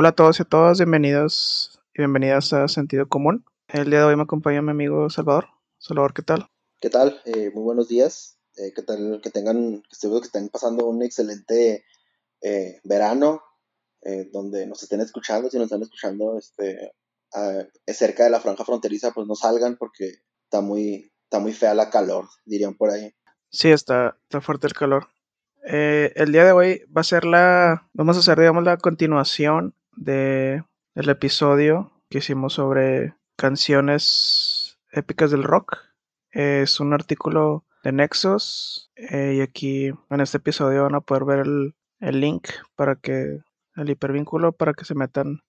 Hola a todos y a todas, bienvenidos y bienvenidas a Sentido Común. El día de hoy me acompaña mi amigo Salvador. Salvador, ¿qué tal? ¿Qué tal? Eh, muy buenos días. Eh, ¿Qué tal? Que tengan, que que estén pasando un excelente eh, verano, donde nos estén escuchando. Si nos están escuchando este, cerca de la franja fronteriza, pues no salgan porque está muy, está muy fea la calor, dirían por ahí. Sí, está, está fuerte el calor. el día de hoy va a ser la, vamos a hacer, digamos, la continuación de el episodio que hicimos sobre canciones épicas del rock. Es un artículo de Nexus eh, y aquí en este episodio van a poder ver el, el, link para que el hipervínculo para que se metan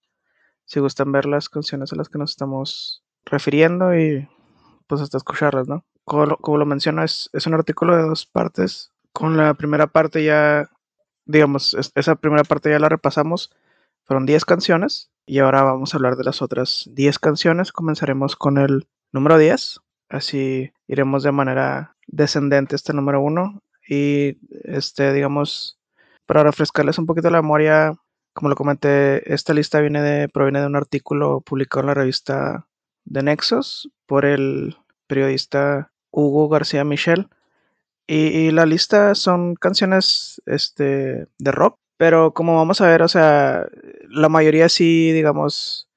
si gustan ver las canciones a las que nos estamos refiriendo y pues hasta escucharlas, ¿no? Como, lo menciono, es, es un artículo de dos partes. Con la primera parte ya, digamos, esa primera parte ya la repasamos fueron 10 canciones y ahora vamos a hablar de las otras 10 canciones. Comenzaremos con el número 10. Así iremos de manera descendente este número 1 y este digamos para refrescarles un poquito la memoria, como lo comenté, esta lista viene de proviene de un artículo publicado en la revista de Nexus por el periodista Hugo García Michel. Y, y, la lista son canciones este, de rock pero como vamos a ver, o sea, la mayoría sí, digamos,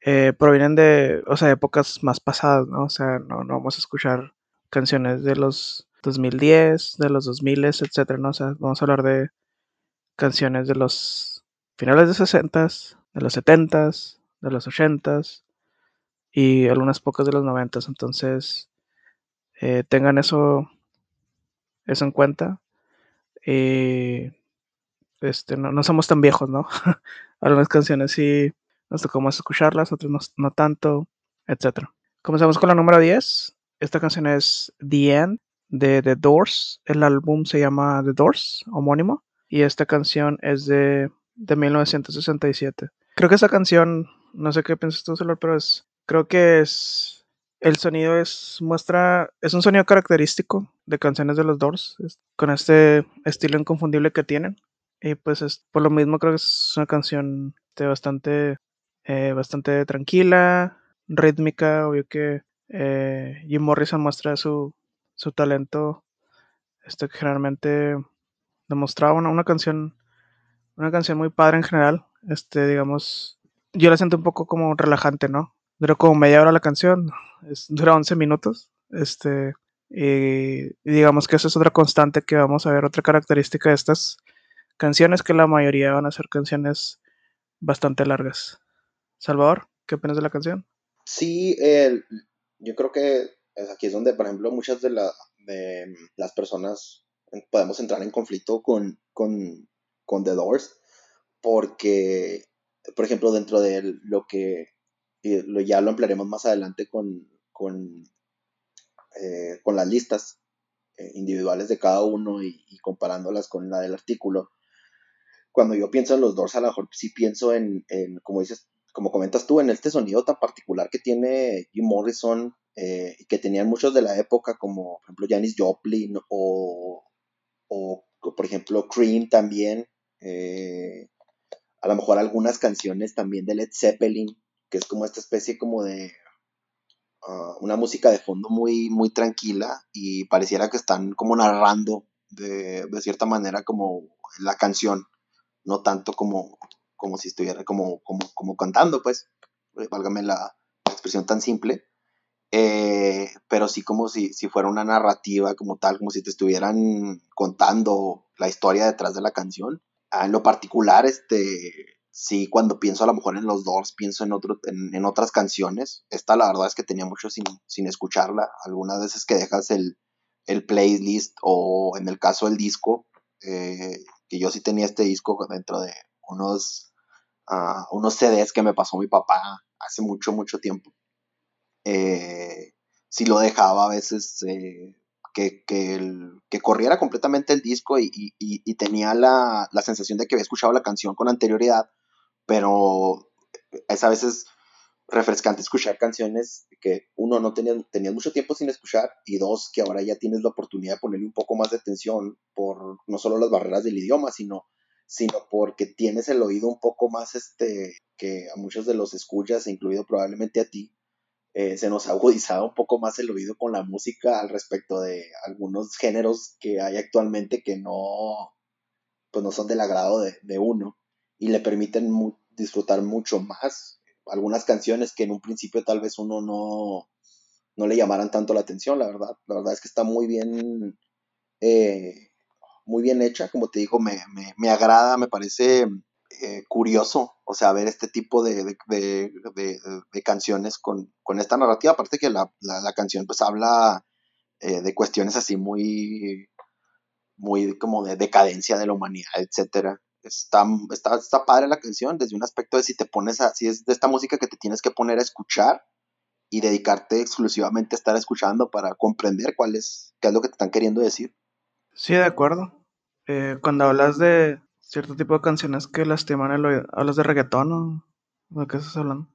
eh, provienen de, o sea, épocas más pasadas, ¿no? O sea, no, no vamos a escuchar canciones de los 2010, de los 2000, etcétera, ¿no? O sea, vamos a hablar de canciones de los finales de 60, de los 70, de los 80 y algunas pocas de los 90. Entonces, eh, tengan eso, eso en cuenta. Y este, no, no somos tan viejos, ¿no? Algunas canciones sí nos tocó más escucharlas, otras no, no tanto, etc. Comenzamos con la número 10. Esta canción es The End de The Doors. El álbum se llama The Doors, homónimo. Y esta canción es de, de 1967. Creo que esa canción, no sé qué piensas tú, Solar, pero es, creo que es, el sonido es, muestra, es un sonido característico de canciones de los Doors, con este estilo inconfundible que tienen. Y pues es, por lo mismo creo que es una canción bastante, eh, bastante tranquila, rítmica. Obvio que eh, Jim Morrison muestra su, su talento este, que generalmente demostraba una, una canción una canción muy padre en general. Este, digamos, yo la siento un poco como relajante, ¿no? Dura como media hora la canción, dura 11 minutos. Este, y, y, digamos que esa es otra constante que vamos a ver, otra característica de estas canciones que la mayoría van a ser canciones bastante largas. Salvador, ¿qué opinas de la canción? Sí, yo creo que aquí es donde, por ejemplo, muchas de, la, de las personas podemos entrar en conflicto con, con, con, The Doors, porque, por ejemplo, dentro de lo que ya lo emplearemos más adelante con, con, eh, con las listas eh, individuales de cada uno y, y, comparándolas con la del artículo cuando yo pienso en los Doors, a lo mejor sí pienso en, como dices, como comentas tú, en este sonido tan particular que tiene Jim Morrison eh, que tenían muchos de la época, como por ejemplo Janis Joplin o, o por ejemplo Cream también. Eh, a lo mejor algunas canciones también de Led Zeppelin, que es como esta especie como de uh, una música de fondo muy, muy tranquila y pareciera que están como narrando de, de cierta manera como la canción no tanto como, como si estuviera como, como, como cantando, pues, eh, válgame la, expresión tan simple, eh, pero sí como si, si fuera una narrativa como tal, como si te estuvieran contando la historia detrás de la canción. Ah, en lo particular, este, sí, cuando pienso a lo mejor en los Doors, pienso en, otro, en, otras canciones. Esta la verdad es que tenía mucho sin, sin escucharla. Algunas veces que dejas el, el playlist o en el caso el disco, eh, que yo sí tenía este disco dentro de unos, uh, unos CDs que me pasó mi papá hace mucho, mucho tiempo. Eh, si lo dejaba a veces eh, que, que, corriera completamente el disco y tenía la, la, sensación de que había escuchado la canción con anterioridad, pero es a veces refrescante escuchar canciones que uno no tenía, tenías mucho tiempo sin escuchar y dos que ahora ya tienes la oportunidad de ponerle un poco más de atención por no solo las barreras del idioma, sino sino porque tienes el oído un poco más, este, que a muchos de los escuchas, incluido probablemente a ti, eh, se nos ha agudizado un poco más el oído con la música al respecto de algunos géneros que hay actualmente que no, pues no son del agrado de, uno y le permiten disfrutar mucho más algunas canciones que en un principio tal vez uno no, no le llamaran tanto la atención, la verdad. La verdad es que está muy bien, eh, muy bien hecha, como te digo, me, me, agrada, me parece eh, curioso, o sea, ver este tipo de, de, canciones con, con, esta narrativa, aparte que la, la, canción pues habla eh, de cuestiones así muy, muy como de decadencia de la humanidad, etcétera. Está, está, está padre la canción desde un aspecto de si te pones a, si es de esta música que te tienes que poner a escuchar y dedicarte exclusivamente a estar escuchando para comprender cuál es, qué es lo que te están queriendo decir. Sí, de acuerdo. Eh, cuando hablas de cierto tipo de canciones que lastiman el oído, ¿hablas de reggaetón o de qué estás hablando?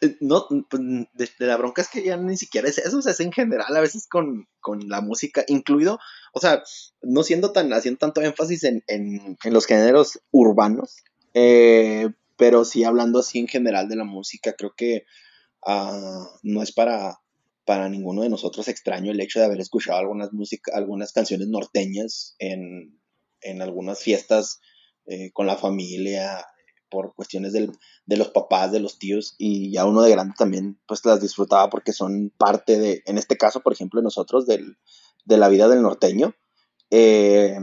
Eh, no, pues, de, la bronca es que ya ni siquiera es eso, o sea, es en general a veces con, la música, incluido, o sea, no siendo tan, haciendo tanto énfasis en, en, los géneros urbanos, eh, pero sí hablando así en general de la música, creo que uh, no es para, para ninguno de nosotros extraño el hecho de haber escuchado algunas, algunas canciones norteñas en, en algunas fiestas eh, con la familia, por cuestiones del, de los papás, de los tíos, y ya uno de grande también pues las disfrutaba porque son parte de, en este caso, por ejemplo, nosotros, del, de la vida del norteño. Eh,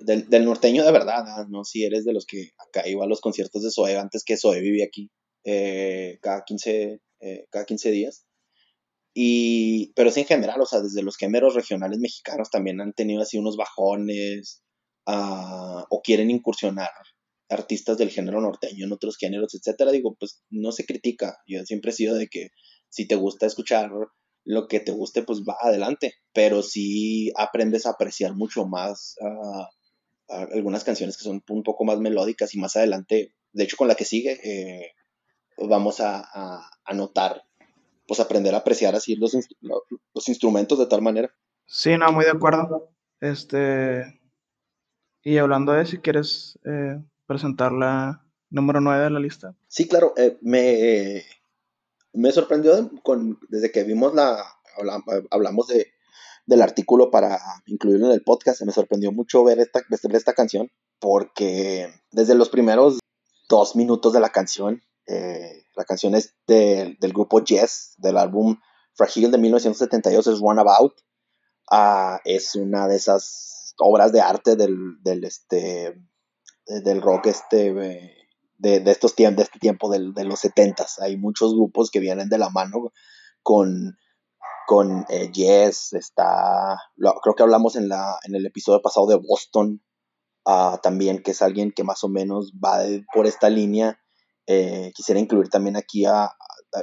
del, del, norteño de verdad, ¿no? Si eres de los que acá iba a los conciertos de Zoe antes que Zoe vivía aquí, eh, cada, 15, eh, cada 15 días. Y, pero sí en general, o sea, desde los géneros regionales mexicanos también han tenido así unos bajones uh, o quieren incursionar artistas del género norteño en otros géneros, etcétera, digo, pues no se critica. Yo siempre he sido de que si te gusta escuchar lo que te guste, pues va adelante, pero sí aprendes a apreciar mucho más uh, algunas canciones que son un poco más melódicas y más adelante, de hecho con la que sigue, eh, vamos a, a, notar, pues aprender a apreciar así los, los instrumentos de tal manera. Sí, no, muy de acuerdo. Este, y hablando de si quieres eh, presentar la número 9 de la lista. Sí, claro, eh, me, me sorprendió con, desde que vimos la, hablamos de, del artículo para incluirlo en el podcast, me sorprendió mucho ver esta, esta canción, porque desde los primeros dos minutos de la canción, eh, la canción es del grupo Yes, del álbum Fragile de 1972, es Runabout. Uh, es una de esas obras de arte del, del, este, del rock este, de, de, estos tiempos, de este tiempo de los setentas. Hay muchos grupos que vienen de la mano con, con eh, está, creo que hablamos en, la, en el episodio pasado de Boston, uh, también, que es alguien que más o menos va por esta línea. Eh, quisiera incluir también aquí a,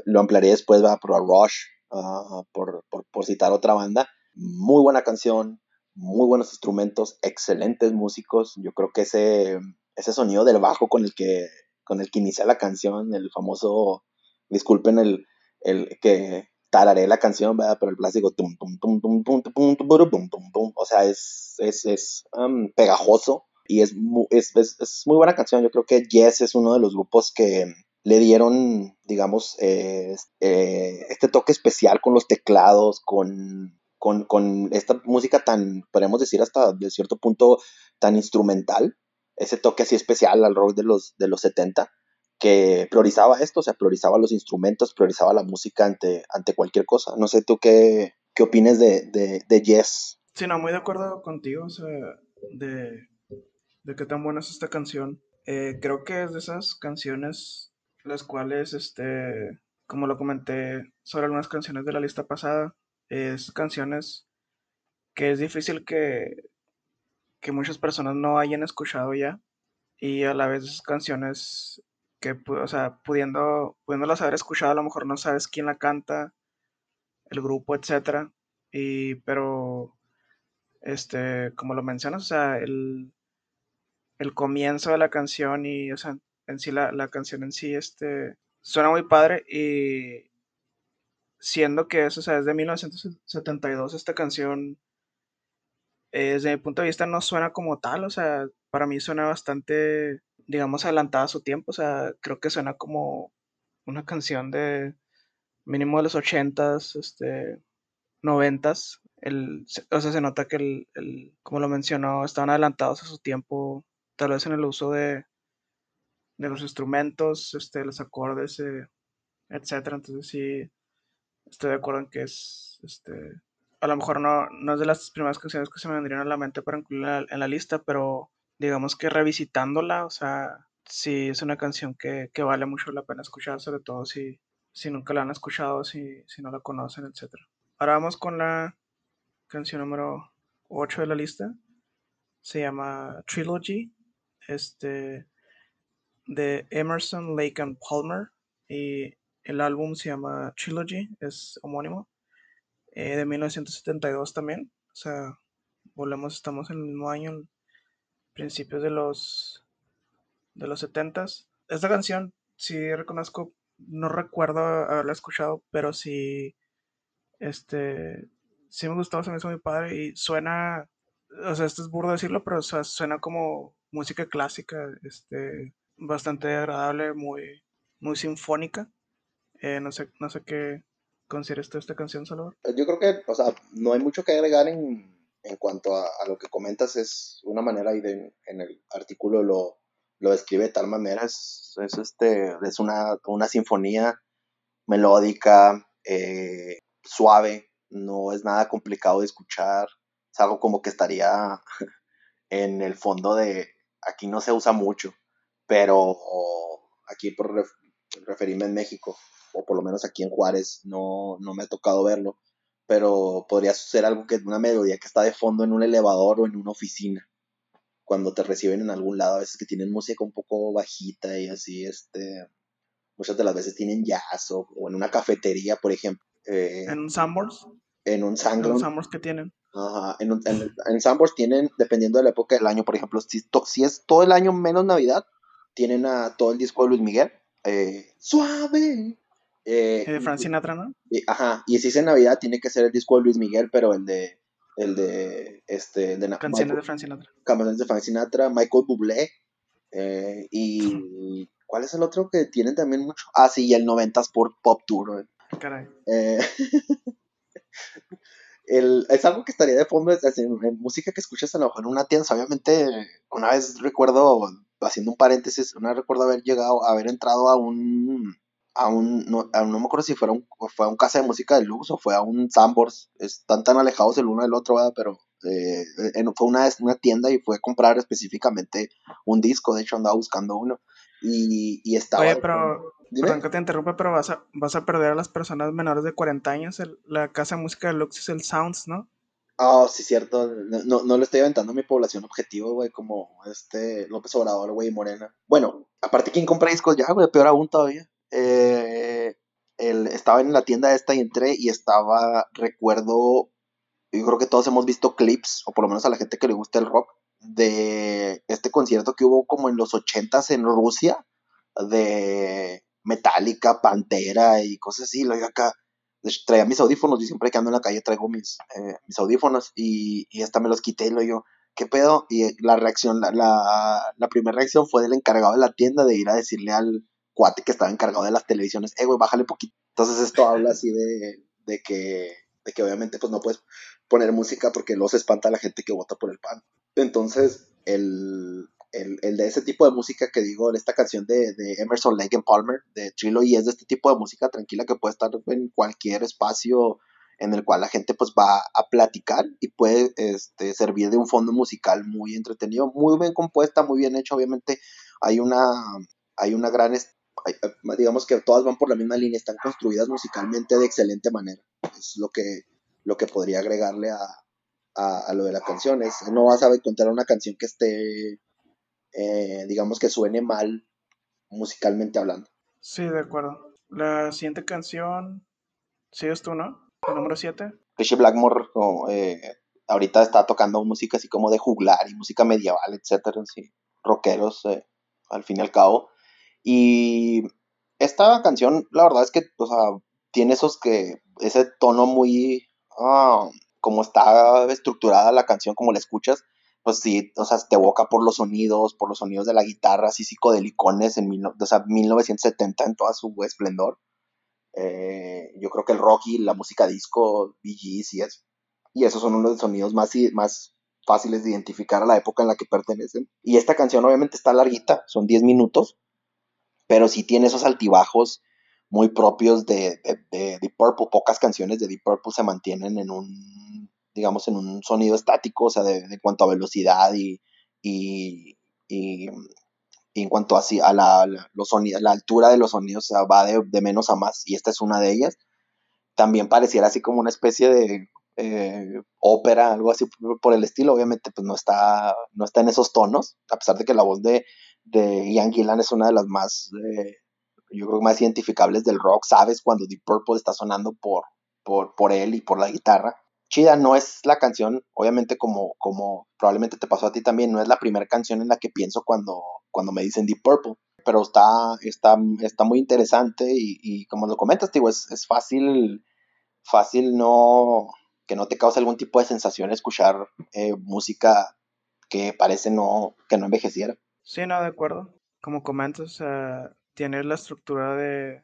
lo ampliaré después, va por a Rush, uh, por, por, por citar otra banda. Muy buena canción, muy buenos instrumentos, excelentes músicos. Yo creo que ese, ese sonido del bajo con el que, con el que inicia la canción, el famoso, disculpen el, el que tararé la canción, ¿verdad? pero el plástico, tum, tum, tum, tum, o sea, es, es, es um, pegajoso y es, es, es, muy buena canción. Yo creo que Yes es uno de los grupos que le dieron, digamos, eh, eh, este toque especial con los teclados, con con, esta música tan, podemos decir hasta de cierto punto, tan instrumental, ese toque así especial al rock de los, de los 70, que priorizaba esto, o sea, priorizaba los instrumentos, priorizaba la música ante, ante cualquier cosa. No sé tú qué, qué opines de, de, Yes. Sí, no, muy de acuerdo contigo, o sea, de, de qué tan buena es esta canción. Eh, creo que es de esas canciones las cuales, este, como lo comenté sobre algunas canciones de la lista pasada, es canciones que es difícil que, que muchas personas no hayan escuchado ya y a la vez canciones que, o sea, pudiendo, pudiéndolas haber escuchado, a lo mejor no sabes quién la canta, el grupo, etcétera, y pero este, como lo mencionas, o sea, el, el comienzo de la canción y, o sea, en sí la, la canción en sí, este, suena muy padre y, siendo que eso, o sea, es de 1972 esta canción, eh, desde mi punto de vista no suena como tal, o sea, para mí suena bastante, digamos, adelantada a su tiempo. O sea, creo que suena como una canción de mínimo de los ochentas, este, noventas. El, o sea, se nota que el, el, como lo mencionó, estaban adelantados a su tiempo, tal vez en el uso de, de los instrumentos, este, los acordes, eh, etcétera. Entonces sí, estoy de acuerdo en que es, este, a lo mejor no, no es de las primeras canciones que se me vendrían a la mente para incluirla en la lista, pero digamos que revisitándola, o sea, sí es una canción que, que vale mucho la pena escuchar, sobre todo si, si nunca la han escuchado, si, si no la conocen, etc. Ahora vamos con la canción número 8 de la lista. Se llama Trilogy, este, de Emerson, Lake and Palmer. Y el álbum se llama Trilogy, es homónimo. Eh, de 1972 también. O sea, volvemos, estamos en el mismo año, principios de los de los 70 Esta canción, sí reconozco, no recuerdo haberla escuchado, pero sí, este, sí me gustó, se me hizo muy padre y suena, o sea, esto es burdo decirlo, pero suena como música clásica, este, bastante agradable, muy, muy sinfónica. Eh, no sé, no sé qué consideres tú esta canción, Salvador. Yo creo que, o sea, no hay mucho que agregar en, en cuanto a, lo que comentas, es una manera y de, en el artículo lo, lo describe de tal manera, es, es, este, es una, una sinfonía melódica, eh, suave, no es nada complicado de escuchar, es algo como que estaría en el fondo de, aquí no se usa mucho, pero aquí por ref, referirme en México, o por lo menos aquí en Juárez, no, no me ha tocado verlo, pero podría ser algo que una melodía que está de fondo en un elevador o en una oficina cuando te reciben en algún lado, a veces que tienen música un poco bajita y así, este, muchas de las veces tienen jazz o, o en una cafetería, por ejemplo. Eh, ¿En un Sambors? En un Sambors. En un Sambors que tienen. Ajá, en, en, en Sambors tienen, dependiendo de la época del año, por ejemplo, si, to, si es todo el año menos Navidad, tienen a todo el disco de Luis Miguel, eh, suave. Eh, de Frank Sinatra, ¿no? Y, ajá, y si es en Navidad, tiene que ser el disco de Luis Miguel, pero el de el de este de canciones Michael, de Frank Sinatra canciones de Frank Sinatra Michael Bublé eh, y ¿cuál es el otro que tienen también mucho? ah sí y el 90s por Pop Tour Caray. Eh, el, es algo que estaría de fondo es, es en, en, música que escuchas a lo mejor en una tienda obviamente una vez recuerdo haciendo un paréntesis una vez recuerdo haber llegado haber entrado a un a un, no, a, no me acuerdo si fuera un, fue a un casa de música de luz o fue a un Sambors, están tan alejados el uno del otro, ¿verdad? pero eh, en, fue una, una tienda y fue a comprar específicamente un disco, de hecho andaba buscando uno y, y estaba... Oye, pero, perdón que te interrumpa, pero vas a, vas a perder a las personas menores de 40 años, el, la casa de música de Lux es el Sounds, ¿no? Oh, sí, cierto. No, no le estoy aventando a mi población objetivo, güey, como este López Obrador, güey, Morena. Bueno, aparte, ¿quién compra discos ya, güey? Peor aún todavía eh, el, estaba en la tienda esta y entré y estaba, recuerdo, yo creo que todos hemos visto clips, o por lo menos a la gente que le gusta el rock, de este concierto que hubo como en los ochentas en Rusia, de Metallica, Pantera y cosas así, lo digo acá. Traía mis audífonos, y siempre que ando en la calle traigo mis, eh, mis audífonos y, y esta me los quité y lo yo, ¿qué pedo? Y la reacción, la, la, la primera reacción fue del encargado de la tienda de ir a decirle al, cuate que estaba encargado de las televisiones, eh, güey, bájale poquito. Entonces esto habla así de, de, que, de que obviamente pues no puedes poner música porque los espanta a la gente que vota por el PAN. Entonces, el, el, el de ese tipo de música que digo, esta canción de, de Emerson, Lake and Palmer, de Trilogy, es de este tipo de música tranquila que puede estar en cualquier espacio en el cual la gente pues va a platicar y puede este, servir de un fondo musical muy entretenido, muy bien compuesta, muy bien hecho, obviamente hay una, hay una gran digamos que todas van por la misma línea, están construidas musicalmente de excelente manera. Es lo que, lo que podría agregarle a, a, a lo de las canciones. No vas a encontrar una canción que esté, eh, digamos que suene mal musicalmente hablando. Sí, de acuerdo. La siguiente canción, ¿sigues tú, no? El número 7. Richie Blackmore como, eh, ahorita está tocando música así como de juglar y música medieval, etcétera, sí, rockeros, eh, al fin y al cabo. Y esta canción, la verdad es que, o sea, tiene esos que, ese tono muy, uh, como está estructurada la canción, como la escuchas, pues sí, o sea, te evoca por los sonidos, por los sonidos de la guitarra, así psicodelicones en mil, o sea, 1970 en toda su esplendor. Eh, yo creo que el rock y la música disco, BGs y eso, y esos son unos de los sonidos más, más fáciles de identificar a la época en la que pertenecen. Y esta canción obviamente está larguita, son 10 minutos, pero sí tiene esos altibajos muy propios de, de, Deep Purple. Pocas canciones de Deep Purple se mantienen en un, digamos, en un sonido estático, o sea, de, cuanto a velocidad y, y, en cuanto a, a la, los sonidos, la altura de los sonidos, o sea, va de, de menos a más, y esta es una de ellas. También pareciera así como una especie de eh, ópera, algo así por el estilo, obviamente pues no está, no está en esos tonos, a pesar de que la voz de, de Ian Gillan es una de las más, eh, yo creo más identificables del rock, sabes cuando Deep Purple está sonando por, por, por él y por la guitarra. Chida no es la canción, obviamente como, como probablemente te pasó a ti también, no es la primera canción en la que pienso cuando, cuando me dicen Deep Purple, pero está, está, está muy interesante y, y como lo comentas, digo, es, es fácil, fácil no, que no te cause algún tipo de sensación escuchar eh, música que parece no, que no envejeciera. Sí, no, de acuerdo. Como comentas, tiene la estructura de,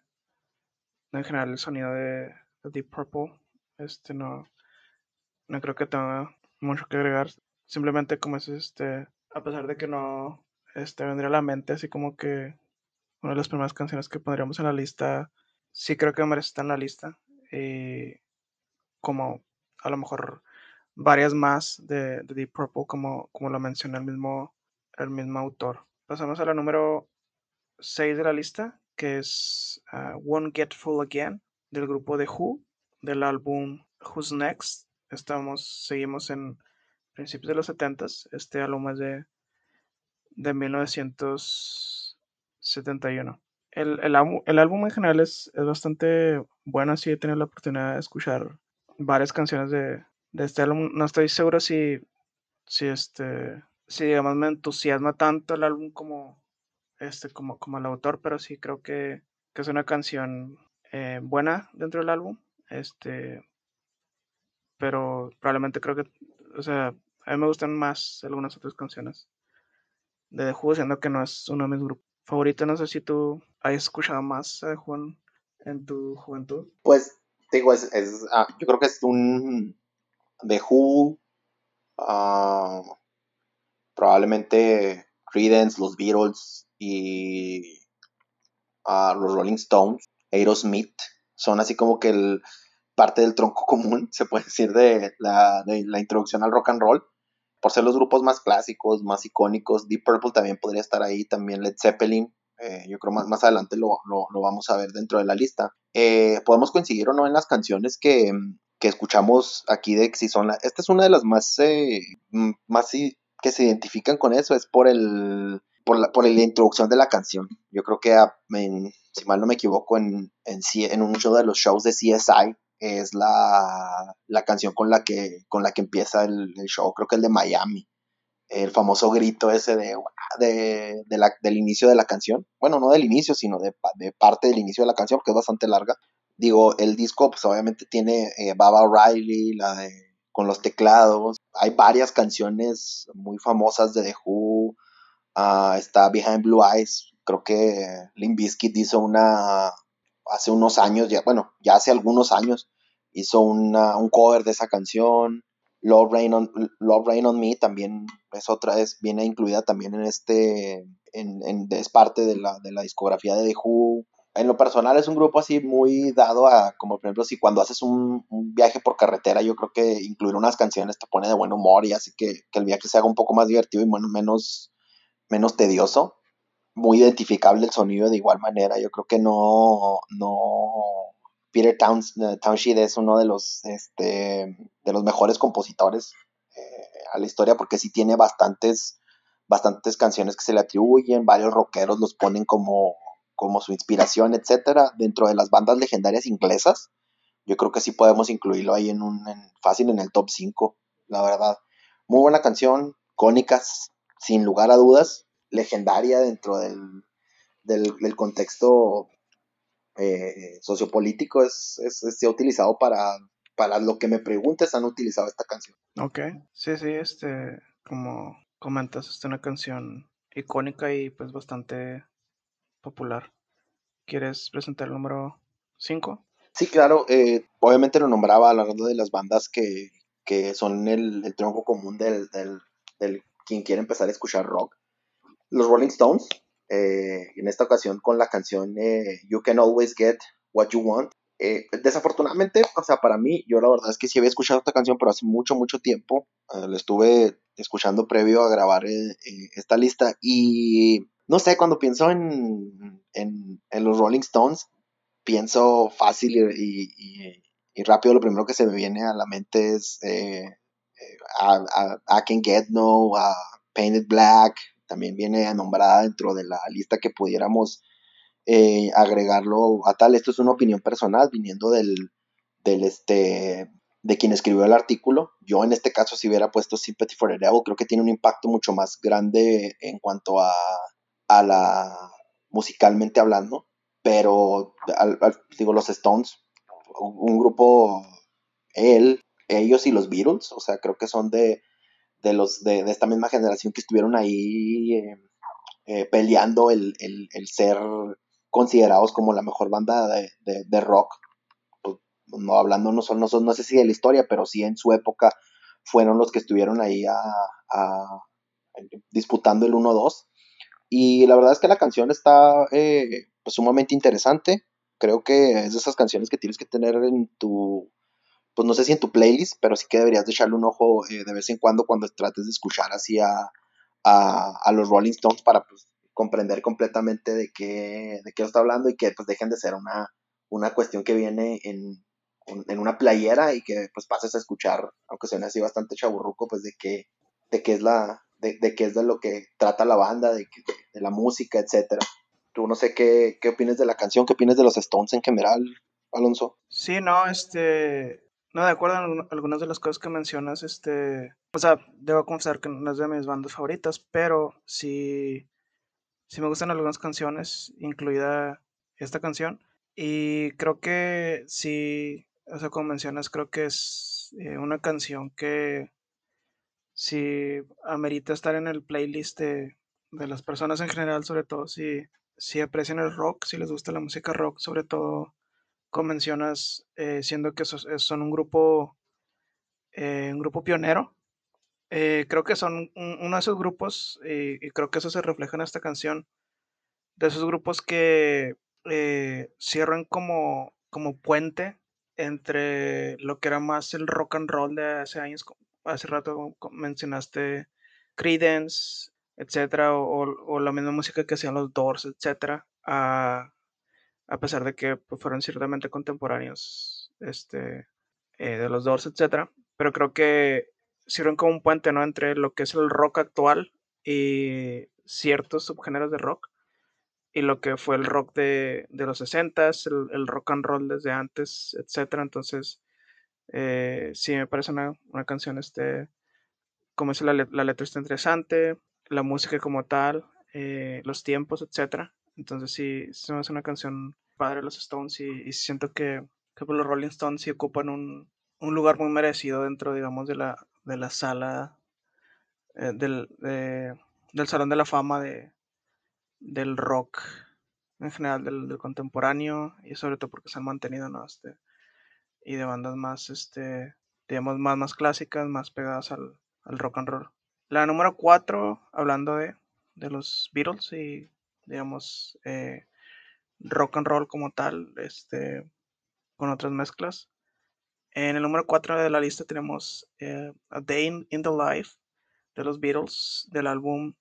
en general, el sonido de, Deep Purple. Este no, no creo que tenga mucho que agregar. Simplemente como es este, a pesar de que no este, vendría a la mente así como que una de las primeras canciones que pondríamos en la lista, sí creo que merece estar en la lista. Y como a lo mejor varias más de, Deep Purple, como, como lo menciona el mismo, el mismo autor. Pasamos a la número 6 de la lista, que es uh, Won't Get Full Again, del grupo de Who, del álbum Who's Next. Estamos, seguimos en principios de los 70 Este álbum es de, de 1971. El, el, el, álbum en general es, es bastante bueno, así he tenido la oportunidad de escuchar varias canciones de, este álbum. No estoy seguro si, si este, si digamos me entusiasma tanto el álbum como, este, como, como el autor, pero sí creo que, es una canción eh, buena dentro del álbum. Este, pero probablemente creo que, o sea, a mí me gustan más algunas otras canciones de The Who, siendo que no es uno de mis grupos favoritos. No sé si tú hayas escuchado más a The Who en tu juventud. Pues digo, es, ah, yo creo que es un The Who, ah, probablemente Creedence, los Beatles y ah, los Rolling Stones, Aerosmith, son así como que el, parte del tronco común, se puede decir, de la, introducción al rock and roll por ser los grupos más clásicos, más icónicos. Deep Purple también podría estar ahí, también Led Zeppelin. Eh, yo creo más, más adelante lo, lo, vamos a ver dentro de la lista. Eh, podemos coincidir o no en las canciones que, que escuchamos aquí de si son esta es una de las más, eh, más que se identifican con eso, es por el por la, por la introducción de la canción. Yo creo que, si mal no me equivoco, en, en, un show de los shows de CSI, es la, la, canción con la que, con la que empieza el, show, creo que el de Miami el famoso grito ese de, de, del inicio de la canción. Bueno, no del inicio, sino de, parte del inicio de la canción, porque es bastante larga. Digo, el disco, pues obviamente tiene eh, Baba O'Reilly, la de, con los teclados. Hay varias canciones muy famosas de The Who. Uh, está Behind Blue Eyes. Creo que Limp hizo una hace unos años, ya, bueno, ya hace algunos años, hizo una, un cover de esa canción. Love Rain on, Love Rain on Me también es otra, es, viene incluida también en este, en, en, es parte de la, de la discografía de The Who. En lo personal es un grupo así muy dado a, como por ejemplo, si cuando haces un, viaje por carretera, yo creo que incluir unas canciones te pone de buen humor y así que, el viaje se haga un poco más divertido y bueno, menos, menos tedioso. Muy identificable el sonido de igual manera. Yo creo que no, no, Peter eh, Townshend es uno de los, este, de los mejores compositores eh, a la historia porque sí tiene bastantes, bastantes canciones que se le atribuyen, varios rockeros los ponen como, como su inspiración, etcétera, dentro de las bandas legendarias inglesas. Yo creo que sí podemos incluirlo ahí en un fácil en el top 5, la verdad. Muy buena canción, cónicas, sin lugar a dudas, legendaria dentro del, del, contexto eh, sociopolítico es, es, se ha utilizado para, para lo que me preguntes, han utilizado esta canción. Ok, sí, sí, este, como comentas, es una canción icónica y pues bastante popular. ¿Quieres presentar el número 5? Sí, claro, eh, obviamente lo nombraba hablando de las bandas que, que son el, tronco común del, del, del, quien quiere empezar a escuchar rock. Los Rolling Stones, eh, en esta ocasión con la canción eh, You Can Always Get What You Want. Eh, desafortunadamente, o sea, para mí, yo la verdad es que sí había escuchado esta canción, pero hace mucho, mucho tiempo. la estuve escuchando previo a grabar esta lista y no sé, cuando pienso en, en, los Rolling Stones, pienso fácil y, y, y, rápido, lo primero que se me viene a la mente es eh, a, I Can Get No, a Painted Black, también viene nombrada dentro de la lista que pudiéramos eh, agregarlo a tal. Esto es una opinión personal viniendo del, del este, de quien escribió el artículo. Yo en este caso si hubiera puesto Sympathy for the Devil, creo que tiene un impacto mucho más grande en cuanto a, a la musicalmente hablando, pero al, digo los Stones, un grupo él, ellos y los Beatles, o sea, creo que son de, de los de, de esta misma generación que estuvieron ahí eh, eh, peleando el, el, el, ser considerados como la mejor banda de, de, rock. Pues, no hablando, no, son, no, son, no sé si de la historia, pero sí en su época fueron los que estuvieron ahí a, disputando el 1-2. Y la verdad es que la canción está eh, pues, sumamente interesante. Creo que es de esas canciones que tienes que tener en tu, pues no sé si en tu playlist, pero sí que deberías de echarle un ojo eh, de vez en cuando cuando trates de escuchar así a, a, a los Rolling Stones para pues, comprender completamente de qué, de qué está hablando y que pues dejen de ser una, una cuestión que viene en, en una playera y que pues pases a escuchar, aunque suene así bastante chaburruco, pues de qué, de qué es la, de, de qué es de lo que trata la banda, de, la música, etcétera. Tú no sé qué, qué opinas de la canción, qué opinas de los Stones en general, Alonso. Sí, no, este, no, de acuerdo en algunas de las cosas que mencionas, este, o sea, debo confesar que no es de mis bandas favoritas, pero sí, sí me gustan algunas canciones, incluida esta canción, y creo que sí, o sea, como mencionas, creo que es eh, una canción que sí amerita estar en el playlist de, de las personas en general, sobre todo si, si aprecian el rock, si les gusta la música rock, sobre todo como mencionas, eh, siendo que son, un grupo, eh, un grupo pionero. Eh, creo que son un, uno de esos grupos, y creo que eso se refleja en esta canción, de esos grupos que eh, cierran como, como puente entre lo que era más el rock and roll de hace años, hace rato mencionaste Creedence, etcétera, o, o, la misma música que hacían los Doors, etcétera, a, a pesar de que pues, fueron ciertamente contemporáneos este, eh, de los Doors, etc. Pero creo que sirven como un puente ¿no? entre lo que es el rock actual y ciertos subgéneros de rock y lo que fue el rock de, de los 60 el, rock and roll desde antes, etc. Entonces, eh, sí, me parece una, una canción, este, como dice la, la, letra está interesante, la música como tal, eh, los tiempos, etc. Entonces sí, se me hace una canción padre los Stones y, siento que, que los Rolling Stones sí ocupan un, un, lugar muy merecido dentro, digamos, de la, de la sala, eh, del, de, del Salón de la Fama de, del rock en general, del, contemporáneo y sobre todo porque se han mantenido. Este, y de bandas más, este, digamos, más, más clásicas, más pegadas al, al rock and roll. La número 4, hablando de, de los Beatles y digamos, eh, rock and roll como tal, este, con otras mezclas. En el número 4 de la lista tenemos eh, A Day in the Life de los Beatles, del álbum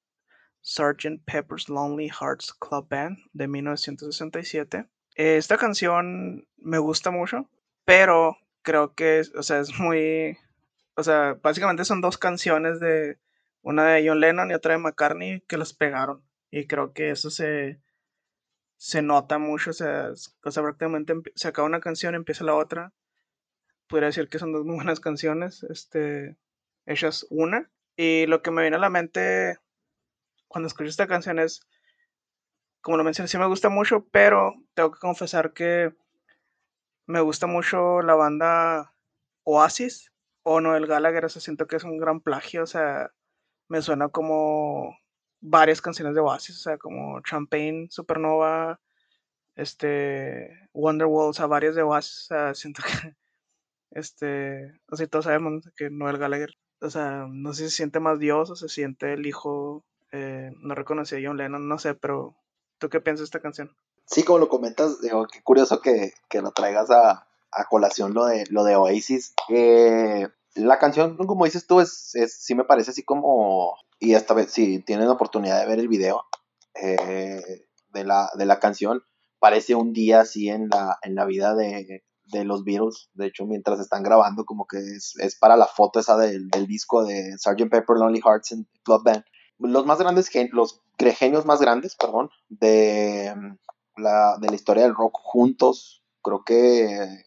Sgt. Pepper's Lonely Hearts Club Band de 1967. Esta canción me gusta mucho, pero creo que, o sea, es muy, o sea, básicamente son dos canciones de una de John Lennon y otra de McCartney que los pegaron. Y creo que eso se, se nota mucho. O sea, o sea, prácticamente se acaba una canción, empieza la otra. Podría decir que son dos muy buenas canciones, este, hechas una. Y lo que me viene a la mente cuando escucho esta canción es, como lo mencioné, sí me gusta mucho, pero tengo que confesar que me gusta mucho la banda Oasis o Noel Gallagher. O sea, siento que es un gran plagio. O sea, me suena como varias canciones de Oasis, o sea, como Champagne, Supernova, este, Wonderwall, o sea, varias de Oasis, o sea, siento que, este, sea, todos sabemos que Noel Gallagher, o sea, no sé si se siente más Dios o se siente el hijo, eh, no reconocí a John Lennon, no sé, pero ¿tú qué piensas de esta canción? Sí, como lo comentas, digo, qué curioso que, que lo traigas a, a, colación lo de, lo de Oasis. Eh, la canción, como dices tú, es, es, sí me parece así como, y esta vez, si tienen oportunidad de ver el video eh, de, la, de la canción, parece un día así en la, en la vida de, de los Beatles. De hecho, mientras están grabando, como que es, es para la foto esa del, del disco de Sgt. Pepper Lonely Hearts and Club Band. Los más grandes, los genios más grandes, perdón, de la, de la historia del rock juntos, creo que,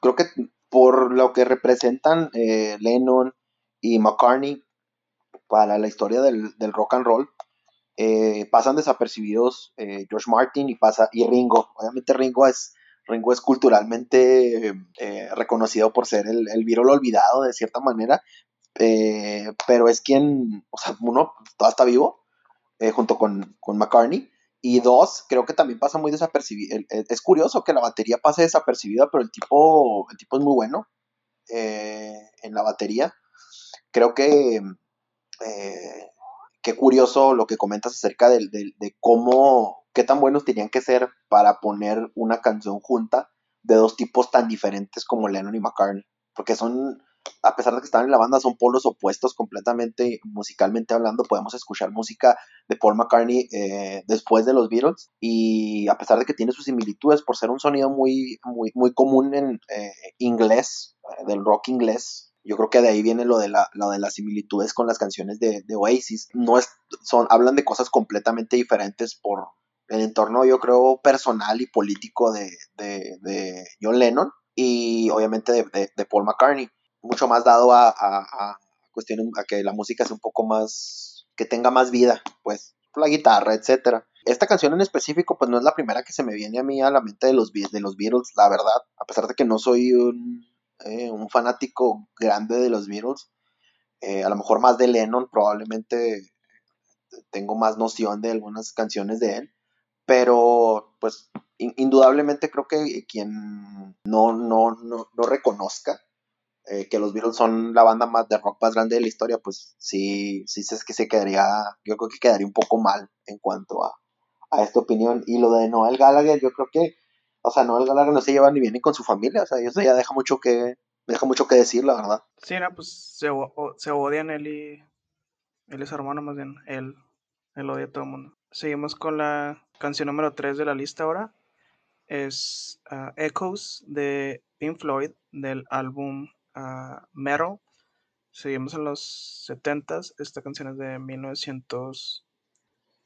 creo que por lo que representan eh, Lennon y McCartney para la historia del, del rock and roll, eh, pasan desapercibidos eh, George Martin y pasa y Ringo. Obviamente Ringo es Ringo es culturalmente eh, reconocido por ser el, el virolo olvidado de cierta manera, eh, pero es quien, o sea, uno todavía está vivo eh, junto con, con, McCartney. Y dos, creo que también pasa muy desapercibido. Es curioso que la batería pase desapercibida, pero el tipo, el tipo es muy bueno en la batería. Creo que qué curioso lo que comentas acerca de, cómo, qué tan buenos tenían que ser para poner una canción junta de dos tipos tan diferentes como Lennon y McCartney. Porque son, a pesar de que están en la banda, son polos opuestos completamente musicalmente hablando. Podemos escuchar música de Paul McCartney eh, después de los Beatles y a pesar de que tiene sus similitudes por ser un sonido muy, muy, muy común en eh, inglés, eh, del rock inglés, yo creo que de ahí viene lo de, la, lo de las similitudes con las canciones de, de, Oasis. No es, son, hablan de cosas completamente diferentes por el entorno, yo creo, personal y político de, de, de John Lennon y obviamente de, de, Paul McCartney. Mucho más dado a, a, a, a que la música sea un poco más, que tenga más vida, pues, la guitarra, etcétera. Esta canción en específico, pues no es la primera que se me viene a mí a la mente de los, de los Beatles, la verdad. A pesar de que no soy un eh, un fanático grande de los Beatles. Eh, a lo mejor más de Lennon, probablemente tengo más noción de algunas canciones de él. Pero, pues, in indudablemente creo que quien no, no, no, no reconozca eh, que los Beatles son la banda más de rock más grande de la historia, pues sí, sí es que se quedaría, yo creo que quedaría un poco mal en cuanto a, a esta opinión. Y lo de Noel Gallagher, yo creo que o sea, Noel Gallagher no se lleva ni bien ni con su familia, o sea, eso ya deja mucho que, deja mucho que decir, la verdad. Sí, no, pues se, se odian él y, él su hermano más bien, él, él odia a todo el mundo. Seguimos con la canción número 3 de la lista ahora, es uh, Echoes de Pink Floyd del álbum uh, Metal. Seguimos en los 70s, esta canción es de 1900.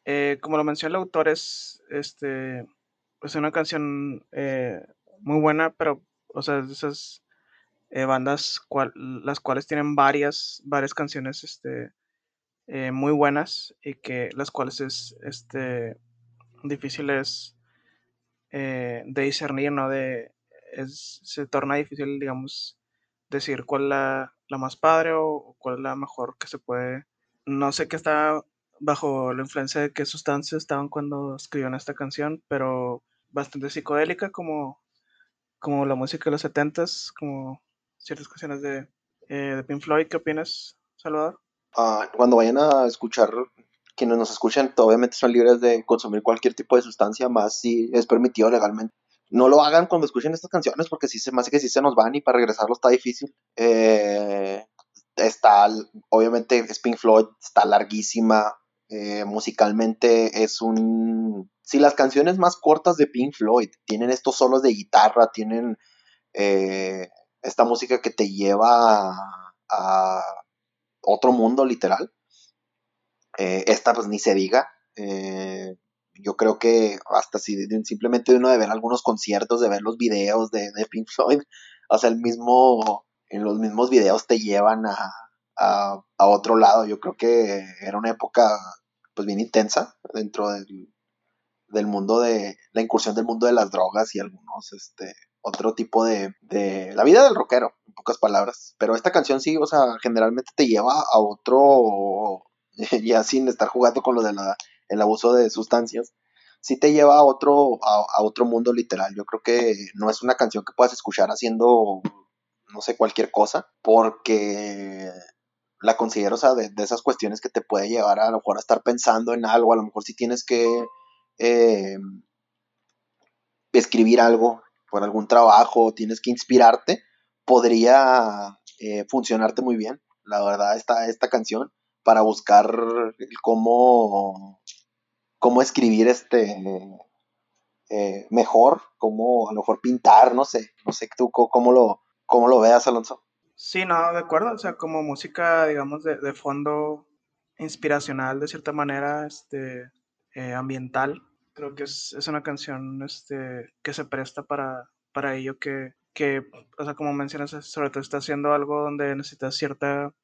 Eh, como lo mencionó el autor, es este es una canción eh, muy buena, pero, o sea, esas eh, bandas las cuales tienen varias, varias canciones este, eh, muy buenas y que las cuales es este, difíciles de discernir, ¿no? De, es, se torna difícil, digamos, decir cuál es la, la más padre o cuál es la mejor que se puede. No sé qué está bajo la influencia de qué sustancias estaban cuando escribieron esta canción, pero bastante psicodélica como, como la música de los 70s, como ciertas canciones de, eh, de Pink Floyd. ¿Qué opinas, Salvador? Cuando vayan a escuchar, quienes nos escuchan, obviamente son libres de consumir cualquier tipo de sustancia, más si es permitido legalmente. No lo hagan cuando escuchen estas canciones porque sí se me hace que sí se nos van y para regresarlo está difícil. Eh, está, obviamente Pink Floyd, está larguísima, eh, musicalmente es un... Si las canciones más cortas de Pink Floyd tienen estos solos de guitarra, tienen eh, esta música que te lleva a, a otro mundo literal, eh, esta pues ni se diga. Eh, yo creo que hasta si simplemente uno de ver algunos conciertos, de ver los videos de, Pink Floyd, o sea, el mismo, en los mismos videos te llevan a, a, a, otro lado. Yo creo que era una época pues bien intensa dentro del, del, mundo de la incursión del mundo de las drogas y algunos este otro tipo de, de la vida del rockero en pocas palabras. Pero esta canción sí, o sea, generalmente te lleva a otro, ya sin estar jugando con lo del el abuso de sustancias, sí te lleva a otro, a, otro mundo literal. Yo creo que no es una canción que puedas escuchar haciendo, no sé, cualquier cosa, porque la considero, o sea, de, esas cuestiones que te puede llevar a, lo mejor a estar pensando en algo, a lo mejor si tienes que eh, escribir algo por algún trabajo, tienes que inspirarte, podría eh, funcionarte muy bien, la verdad, esta, esta canción, para buscar cómo, cómo escribir este eh, mejor, cómo a lo mejor pintar, no sé, no sé tú cómo lo, cómo lo veas, Alonso. Sí, no, de acuerdo, o sea, como música, digamos, de, de fondo inspiracional, de cierta manera, este, eh, ambiental, creo que es, es, una canción este, que se presta para, para ello, que, que, o sea, como mencionas, sobre todo está haciendo algo donde necesitas cierta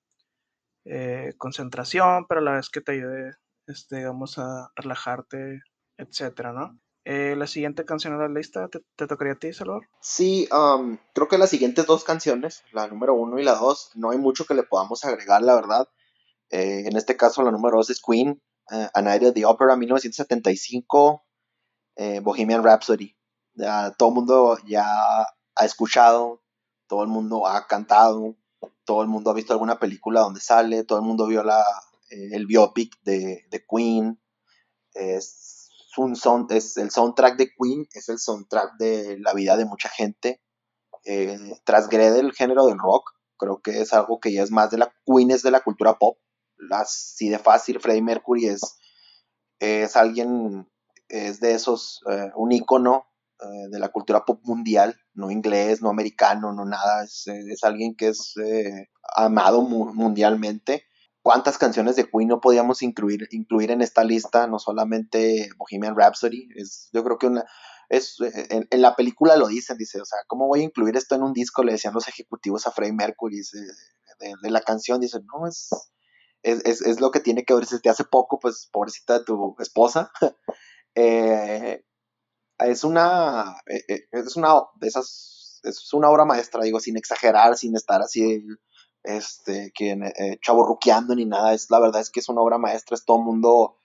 eh, concentración, pero a la vez que te ayude, este, digamos, a relajarte, etcétera, ¿no? Eh, la siguiente canción de la lista, ¿te, ¿te, tocaría a ti, Salvador? Sí, um, creo que las siguientes dos canciones, la número uno y la dos, no hay mucho que le podamos agregar, la verdad. Eh, en este caso, la número dos es Queen, uh, A Night at the Opera, 1975, eh, Bohemian Rhapsody. Ya, todo el mundo ya ha escuchado, todo el mundo ha cantado, todo el mundo ha visto alguna película donde sale, todo el mundo vio la, eh, el biopic de, de Queen. Es un es el soundtrack de Queen, es el soundtrack de la vida de mucha gente. Eh, transgrede el género del rock, creo que es algo que ya es más de la Queen, es de la cultura pop. Así de fácil, Freddie Mercury es, es alguien, es de esos, eh, un ícono eh, de la cultura pop mundial, no inglés, no americano, no nada, es, es alguien que es eh, amado mu mundialmente cuántas canciones de Queen no podíamos incluir, incluir en esta lista, no solamente Bohemian Rhapsody, es, yo creo que una, es, en, en, la película lo dicen, dice, o sea, ¿cómo voy a incluir esto en un disco? Le decían los ejecutivos a Freddie Mercury de, la canción, dice, no, es, es, es, es, lo que tiene que ver desde hace poco, pues pobrecita de tu esposa. eh, es una, eh, eh, es una de esas, es una obra maestra, digo, sin exagerar, sin estar así este, que eh, ni nada, es la verdad es que es una obra maestra, es todo mundo,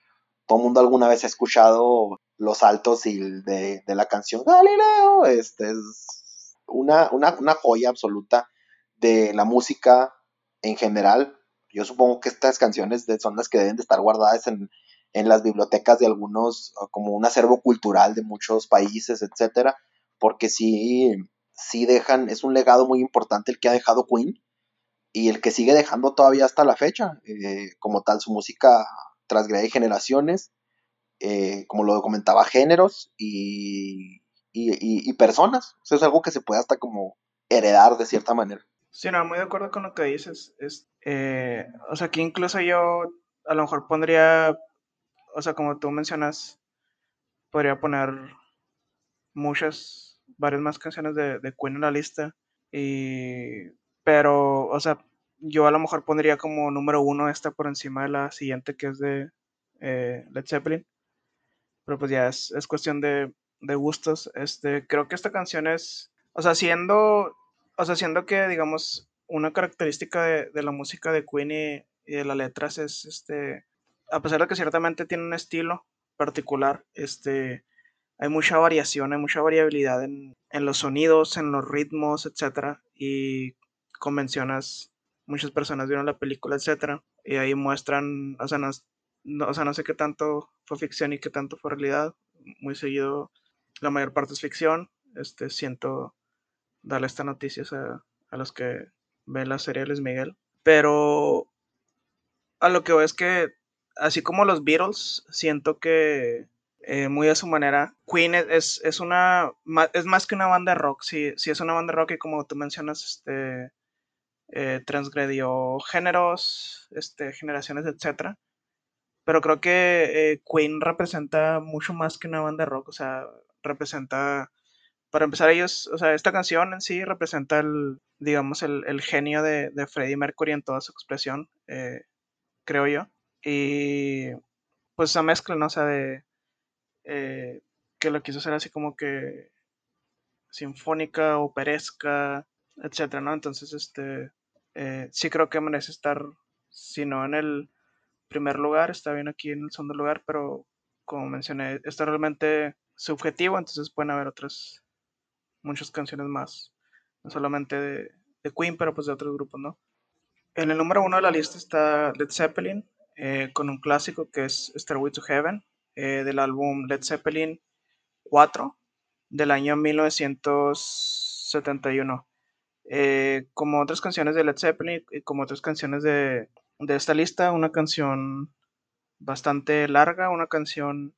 todo mundo alguna vez ha escuchado los altos y de, de la canción Galileo, este es una, una, una joya absoluta de la música en general. Yo supongo que estas canciones son las que deben de estar guardadas en, en las bibliotecas de algunos, como un acervo cultural de muchos países, etcétera, porque sí, sí dejan, es un legado muy importante el que ha dejado Queen y el que sigue dejando todavía hasta la fecha. Eh, como tal, su música transgrede generaciones, eh, como lo comentaba, géneros y, y, y, personas. Eso es algo que se puede hasta como heredar de cierta manera. Sí, no, muy de acuerdo con lo que dices. Es, eh, o sea, que incluso yo a lo mejor pondría, o sea, como tú mencionas, podría poner muchas, varias más canciones de, de Queen en la lista. Y pero, o sea, yo a lo mejor pondría como número uno esta por encima de la siguiente que es de eh, Led Zeppelin. Pero pues ya es, es cuestión de, de, gustos. Este, creo que esta canción es, o sea, siendo, o sea, siendo que, digamos, una característica de, de la música de Queen y, y, de las letras es, este, a pesar de que ciertamente tiene un estilo particular, este, hay mucha variación, hay mucha variabilidad en, en los sonidos, en los ritmos, etcétera. Y convencionas, muchas personas vieron la película, etcétera, y ahí muestran, o sea, no, o sea, no sé qué tanto fue ficción y qué tanto fue realidad. Muy seguido, la mayor parte es ficción. Este, siento darle estas noticias a, a los que ven la serie Luis Miguel. Pero a lo que veo es que, así como los Beatles, siento que eh, muy a su manera. Queen es, es, una es más que una banda de rock, sí, es una banda rock y como tú mencionas, este eh, transgredió géneros, este, generaciones, etc. Pero creo que eh, Queen representa mucho más que una banda de rock, o sea, representa, para empezar ellos, o sea, esta canción en sí representa el, digamos, el, el genio de, de, Freddie Mercury en toda su expresión, creo yo. Y pues esa mezcla, ¿no? O sea, de eh, que lo quiso hacer así como que sinfónica, operesca, etcétera, ¿no? Entonces, este, eh, sí creo que merece estar, si no en el primer lugar, está bien aquí en el segundo lugar, pero como mencioné, está realmente subjetivo, entonces pueden haber otras, muchas canciones más, no solamente de, de Queen, pero pues de otros grupos, ¿no? En el número uno de la lista está Led Zeppelin, eh, con un clásico que es Stairway to Heaven, eh, del álbum Led Zeppelin 4, del año 1971. Eh, como otras canciones de Led Zeppelin y como otras canciones de, de esta lista, una canción bastante larga, una canción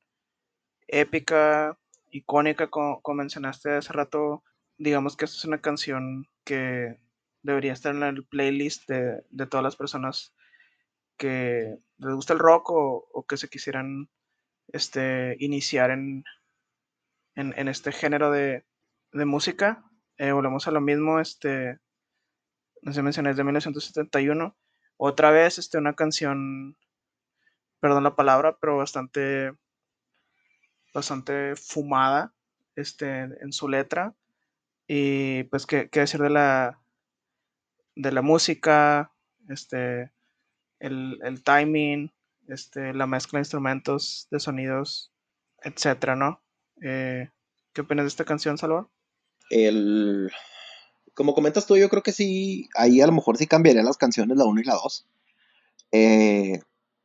épica, icónica, como, como, mencionaste hace rato. Digamos que esta es una canción que debería estar en el playlist de, de todas las personas que les gusta el rock o, o que se quisieran este, iniciar en, en, este género de, de música. Eh, volvemos a lo mismo, este, no sé, mencioné, es de 1971. Otra vez, este, una canción, perdón la palabra, pero bastante, bastante fumada, este, en su letra. Y pues, ¿qué, qué decir de la, de la música? Este, el, el timing, este, la mezcla de instrumentos, de sonidos, etcétera, ¿no? Eh, ¿Qué opinas de esta canción, Salvador? El, como comentas tú, yo creo que sí, ahí a lo mejor sí cambiaría las canciones, la 1 y la 2. Eh,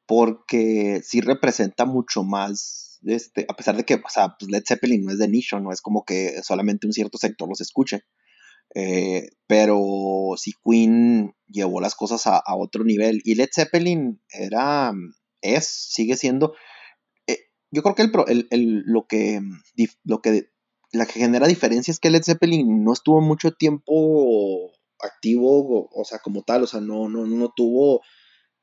porque sí representa mucho más, este, a pesar de que, o sea, pues Led Zeppelin no es de nicho, no es como que solamente un cierto sector los escuche. Eh, pero sí Queen llevó las cosas a, otro nivel. Y Led Zeppelin era, es, sigue siendo. Eh, yo creo que el, el, lo que lo que la que genera diferencia es que Led Zeppelin no estuvo mucho tiempo activo, o, sea, como tal, o sea, no, no, no tuvo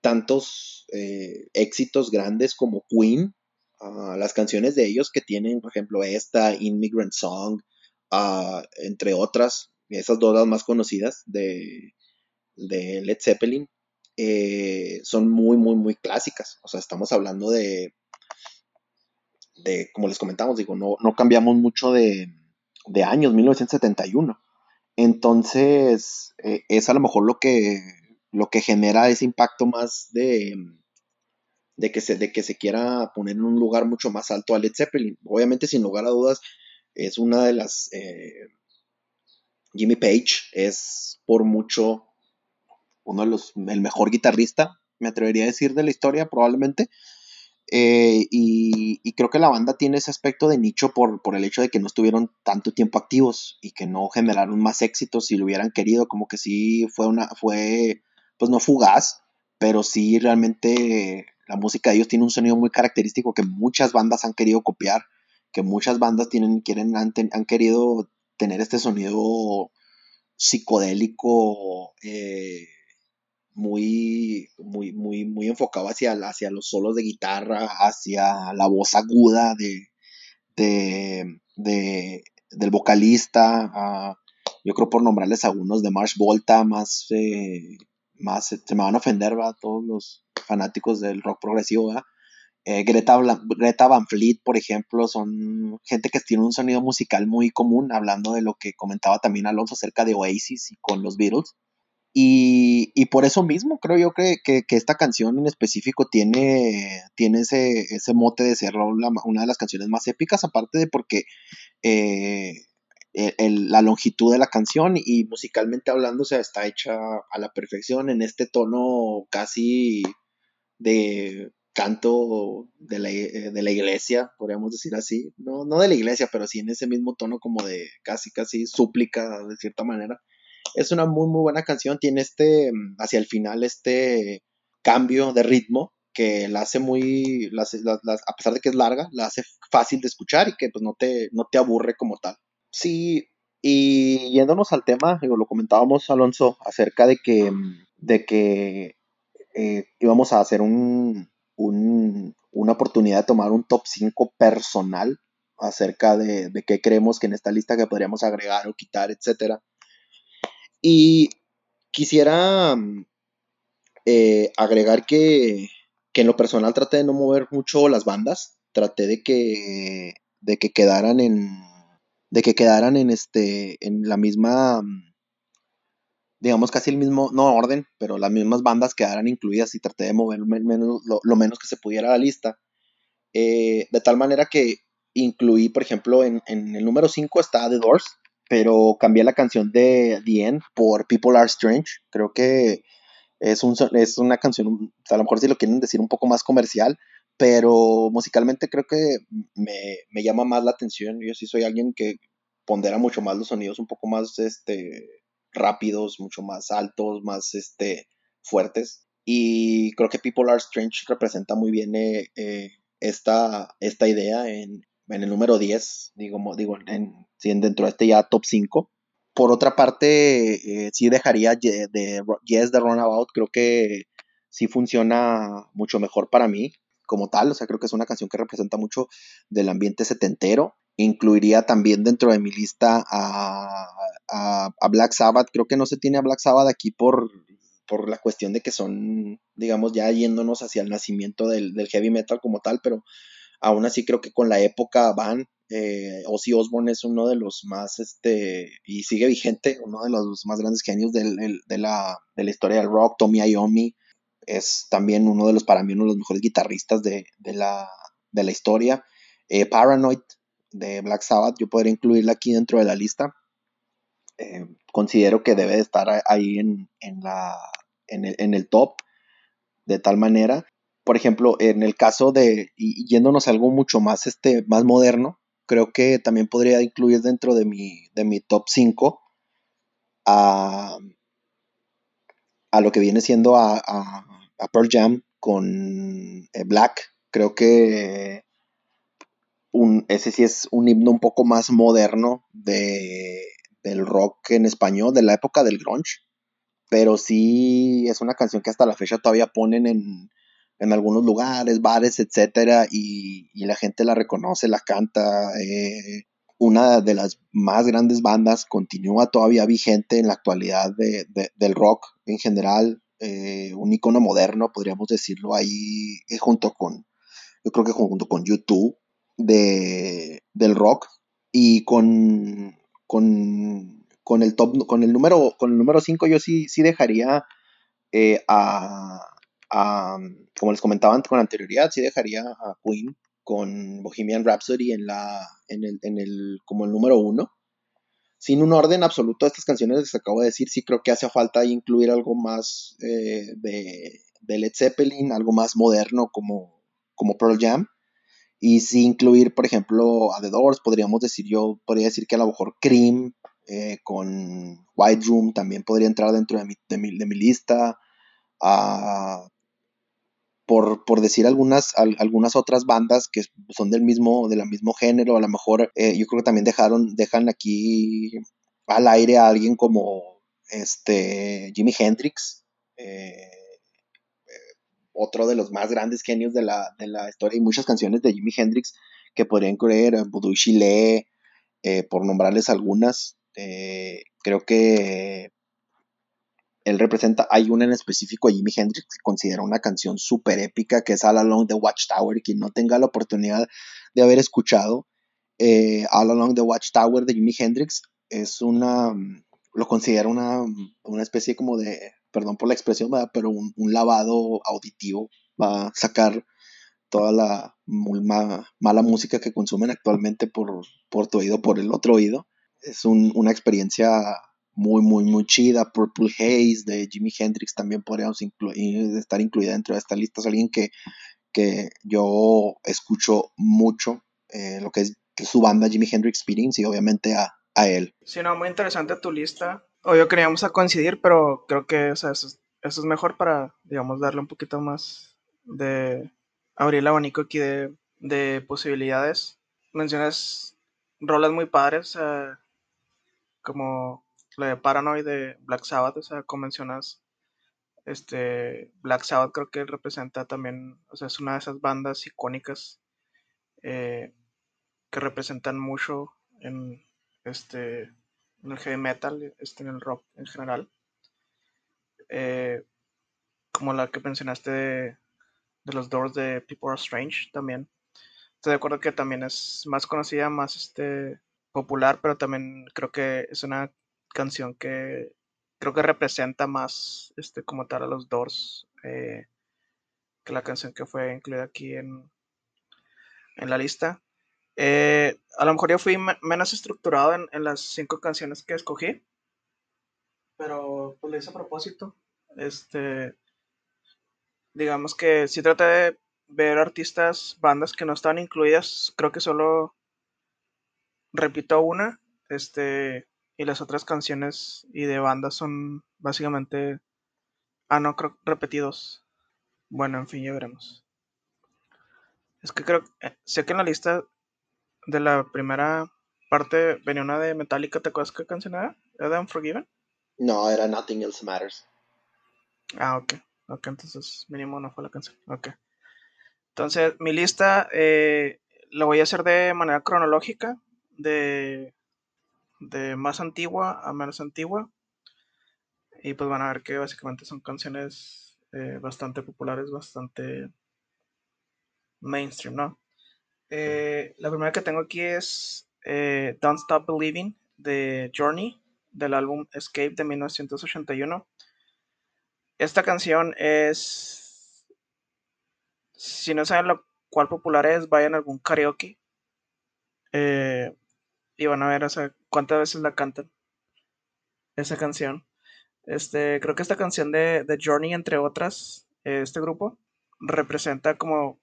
tantos eh, éxitos grandes como Queen. Uh, las canciones de ellos que tienen, por ejemplo, esta, Immigrant Song, uh, entre otras, esas dos las más conocidas de, de Led Zeppelin, eh, son muy, muy, muy clásicas. O sea, estamos hablando de, de como les comentamos, digo, no, no cambiamos mucho de, de, años, 1971. Entonces, eh, es a lo mejor lo que, lo que genera ese impacto más de, de, que se, de que se quiera poner en un lugar mucho más alto a Led Zeppelin. Obviamente, sin lugar a dudas, es una de las... Eh, Jimmy Page es por mucho uno de los, el mejor guitarrista, me atrevería a decir, de la historia, probablemente. Eh, y, y, creo que la banda tiene ese aspecto de nicho por, por, el hecho de que no estuvieron tanto tiempo activos y que no generaron más éxitos si lo hubieran querido, como que sí fue una, fue, pues no fugaz, pero sí realmente la música de ellos tiene un sonido muy característico que muchas bandas han querido copiar, que muchas bandas tienen, quieren, han, han querido tener este sonido psicodélico eh, muy, muy, muy, muy enfocado hacia, hacia los solos de guitarra, hacia la voz aguda de, de, de del vocalista. Yo creo por nombrarles algunos de Marsh Volta, más, eh, más se me van a ofender, ¿va? todos los fanáticos del rock progresivo. Eh, Greta, Greta, Van Fleet, por ejemplo, son gente que tiene un sonido musical muy común, hablando de lo que comentaba también Alonso acerca de Oasis y con los Beatles. Y, y por eso mismo creo yo que, que, que, esta canción en específico tiene, tiene ese, ese mote de ser una de las canciones más épicas, aparte de porque eh, el, la longitud de la canción y musicalmente hablando, o sea, está hecha a la perfección en este tono casi de canto de la, de la, iglesia, podríamos decir así, no, no de la iglesia, pero sí en ese mismo tono como de casi, casi súplica de cierta manera. Es una muy, muy buena canción, tiene este, hacia el final, este cambio de ritmo que la hace muy, la a pesar de que es larga, la hace fácil de escuchar y que pues no te, no te aburre como tal. Sí, y yéndonos al tema, lo comentábamos Alonso, acerca de que, de que eh, íbamos a hacer un, un, una oportunidad de tomar un top 5 personal acerca de, de, qué creemos que en esta lista que podríamos agregar o quitar, etc. Y quisiera eh, agregar que, que, en lo personal traté de no mover mucho las bandas, traté de que, de que quedaran en de que quedaran en este en la misma digamos, casi el mismo, no orden, pero las mismas bandas quedaran incluidas y traté de mover menos, lo, menos que se pudiera la lista. Eh, de tal manera que incluí, por ejemplo, en, en el número 5 está The Doors, pero cambié la canción de The End por People Are Strange. Creo que es, un, es una canción, a lo mejor si lo quieren decir un poco más comercial, pero musicalmente creo que me, me, llama más la atención. Yo sí soy alguien que pondera mucho más los sonidos un poco más este, rápidos, mucho más altos, más este, fuertes. Y creo que People Are Strange representa muy bien eh, eh, esta, esta idea en, en, el número 10, digo, digo en, dentro de este ya top 5. Por otra parte, eh, sí dejaría de, de Yes de Runabout, creo que sí funciona mucho mejor para mí como tal, o sea, creo que es una canción que representa mucho del ambiente setentero. Incluiría también dentro de mi lista a, a, Black Sabbath, creo que no se tiene a Black Sabbath aquí por, por la cuestión de que son, digamos, ya yéndonos hacia el nacimiento del, heavy metal como tal, pero aún así creo que con la época van, eh, Ozzy Osbourne es uno de los más, este, y sigue vigente, uno de los más grandes genios del, de, la, de, la, historia del rock, Tommy Iommi, es también uno de los, para mí, uno de los mejores guitarristas de, la, historia. Eh, Paranoid de Black Sabbath, yo podría incluirla aquí dentro de la lista. Eh, considero que debe de estar ahí en, la, en, el, top, de tal manera. Por ejemplo, en el caso de, y yéndonos a algo mucho más, este, más moderno, creo que también podría incluir dentro de mi, de mi top 5 a, a lo que viene siendo a, a Pearl Jam con eh, Black. Creo que ese sí es un himno un poco más moderno de, del rock en español, de la época del grunge. Pero sí es una canción que hasta la fecha todavía ponen en, en algunos lugares, bares, etcétera, y, la gente la reconoce, la canta. Eh, una de las más grandes bandas continúa todavía vigente en la actualidad del rock en general. Eh, un icono moderno, podríamos decirlo, ahí eh, junto con, yo creo que junto con YouTube de, del rock y con, con, con, el top, con el número, con el número 5 yo sí, sí dejaría eh, a, a, como les comentaba con anterioridad, sí dejaría a Queen con Bohemian Rhapsody en la, en el, en el, como el número 1 sin un orden absoluto a estas canciones se acabo de decir, sí creo que hace falta incluir algo más eh, de, Led Zeppelin, algo más moderno como, como Pearl Jam. Y sí incluir, por ejemplo, a The Doors, podríamos decir yo, podría decir que a lo mejor Cream eh, con White Room también podría entrar dentro de mi, de mi, lista. Uh, por, decir algunas, algunas otras bandas que son del mismo, del mismo género, a lo mejor eh, yo creo que también dejaron, dejan aquí al aire a alguien como este Jimi Hendrix, eh, otro de los más grandes genios de la, de la historia, y muchas canciones de Jimi Hendrix que podrían creer, Voodoo Chile, por nombrarles algunas. creo que él representa, hay una en específico, Jimi Hendrix, que considera una canción súper épica, que es All Along the Watchtower, quien no tenga la oportunidad de haber escuchado eh, All Along the Watchtower de Jimi Hendrix, es una, lo considera una, una especie como de, perdón por la expresión, pero un, lavado auditivo, va a sacar toda la mala música que consumen actualmente por, por tu oído, por el otro oído. Es una experiencia muy, muy, muy chida. Purple Haze de Jimi Hendrix también podríamos estar incluida dentro de esta lista. Es alguien que, que yo escucho mucho, eh, lo que es su banda Jimi Hendrix Experience y obviamente a, a, él. Sí, no, muy interesante tu lista. O yo queríamos a coincidir, pero creo que eso, es, eso es mejor para, digamos, darle un poquito más de abrir el abanico aquí de, de posibilidades. Mencionas rolas muy padres, como la de Paranoid de Black Sabbath, o sea, como mencionas, este, Black Sabbath creo que representa también, o sea, es una de esas bandas icónicas eh, que representan mucho en este en el heavy metal, este, en el rock en general. Eh, como la que mencionaste de, los Doors de People Are Strange también. Estoy de acuerdo que también es más conocida, más este, popular, pero también creo que es una canción que, creo que representa más este, como tal a los Doors eh, que la canción que fue incluida aquí en, en la lista. Eh, a lo mejor yo fui menos estructurado en, en, las cinco canciones que escogí, pero pues lo hice a propósito. Este, digamos que si traté de ver artistas, bandas que no estaban incluidas, creo que solo repito una, este, y las otras canciones y de bandas son básicamente, ah, no, creo, repetidos. Bueno, en fin, ya veremos. Es que creo, eh, sé que en la lista de la primera parte venía una de Metallica, ¿te acuerdas qué canción era? ¿Era de Unforgiven? No, era Nothing Else Matters. Ah, ok. Ok, entonces mínimo no fue la canción. Ok. Entonces, mi lista eh, la voy a hacer de manera cronológica, de, de más antigua a menos antigua. Y pues van a ver que básicamente son canciones eh, bastante populares, bastante mainstream, ¿no? Eh, la primera que tengo aquí es Don't Stop Believing de Journey, del álbum Escape de 1981. Esta canción es. Si no saben lo cual popular es, vayan a algún karaoke. Eh, y van a ver cuántas veces la cantan. Esa canción. Este, creo que esta canción de, de Journey, entre otras, este grupo, representa como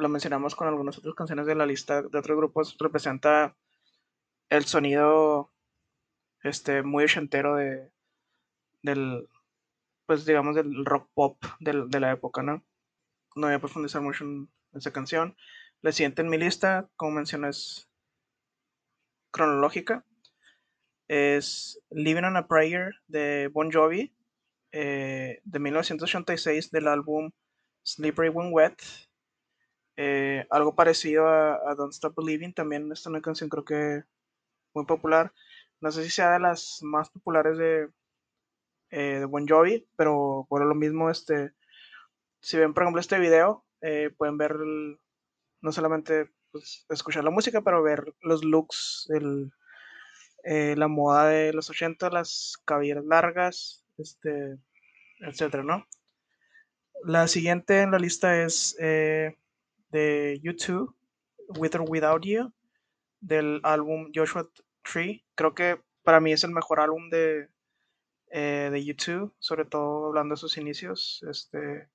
lo mencionamos con algunas otras canciones de la lista de otros grupos, representa el sonido este, muy ochentero de, del, pues digamos, del rock pop de la época, ¿no? No voy a profundizar mucho en esa canción. La siguiente en mi lista, como mencioné, es cronológica. Es Living on a Prayer de Bon Jovi, eh, de 1986, del álbum Slippery When Wet. Eh, algo parecido a, Don't Stop Believing, también es una canción creo que muy popular. No sé si sea de las más populares de, eh, Bon Jovi, pero por lo mismo, este, si ven por ejemplo este video, eh, pueden ver no solamente pues, escuchar la música, pero ver los looks, el, la moda de los 80, las cabelleras largas, este, etcétera, ¿no? La siguiente en la lista es de YouTube, With or Without You, del álbum Joshua Tree. Creo que para mí es el mejor álbum de, eh, de YouTube, sobre todo hablando de sus inicios, este,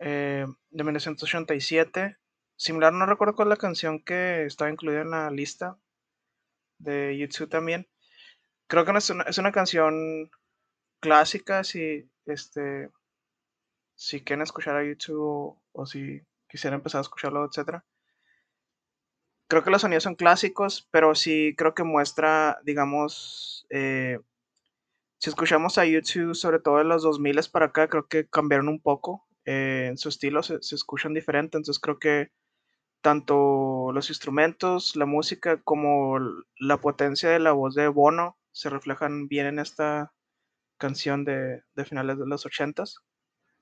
eh, de 1987. Similar, no recuerdo cuál es la canción que estaba incluida en la lista de YouTube también. Creo que es una, es una canción clásica si, este, si quieren escuchar a YouTube o, si quisieran empezar a escucharlo, etc. Creo que los sonidos son clásicos, pero sí creo que muestra, digamos, eh, si escuchamos a YouTube, sobre todo en los 2000 para acá, creo que cambiaron un poco eh, en su estilo, se, escuchan diferente, entonces creo que tanto los instrumentos, la música, como la potencia de la voz de Bono se reflejan bien en esta canción de, finales de los 80s.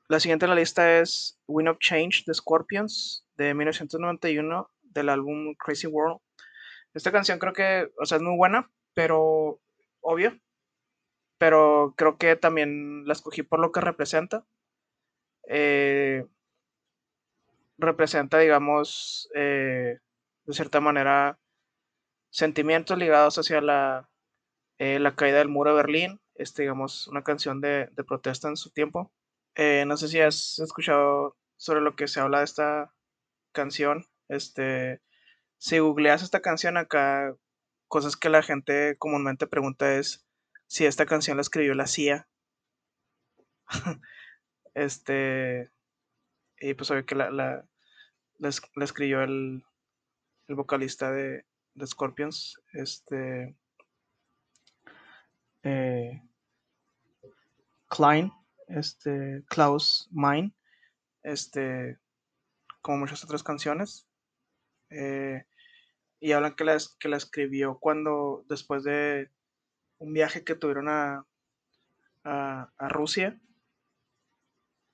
La siguiente en la lista es Win of Change de Scorpions de 1991 del álbum Crazy World. Esta canción creo que, o sea, es muy buena, pero obvio, pero creo que también la escogí por lo que representa. Eh, representa, digamos, eh, de cierta manera, sentimientos ligados hacia la, eh, la caída del muro de Berlín. Es, digamos, una canción de protesta en su tiempo. No sé si has escuchado sobre lo que se habla de esta canción. Este, si googleas esta canción acá, cosas que la gente comúnmente pregunta es si esta canción la escribió la CIA. este. Y pues obvio que la, la, la, escribió el, el vocalista de, de, Scorpions. Este. Eh, Klein. Este. Klaus Mein. Este. Como muchas otras canciones. Eh, y hablan que la, que la escribió cuando. Después de un viaje que tuvieron a, a, Rusia.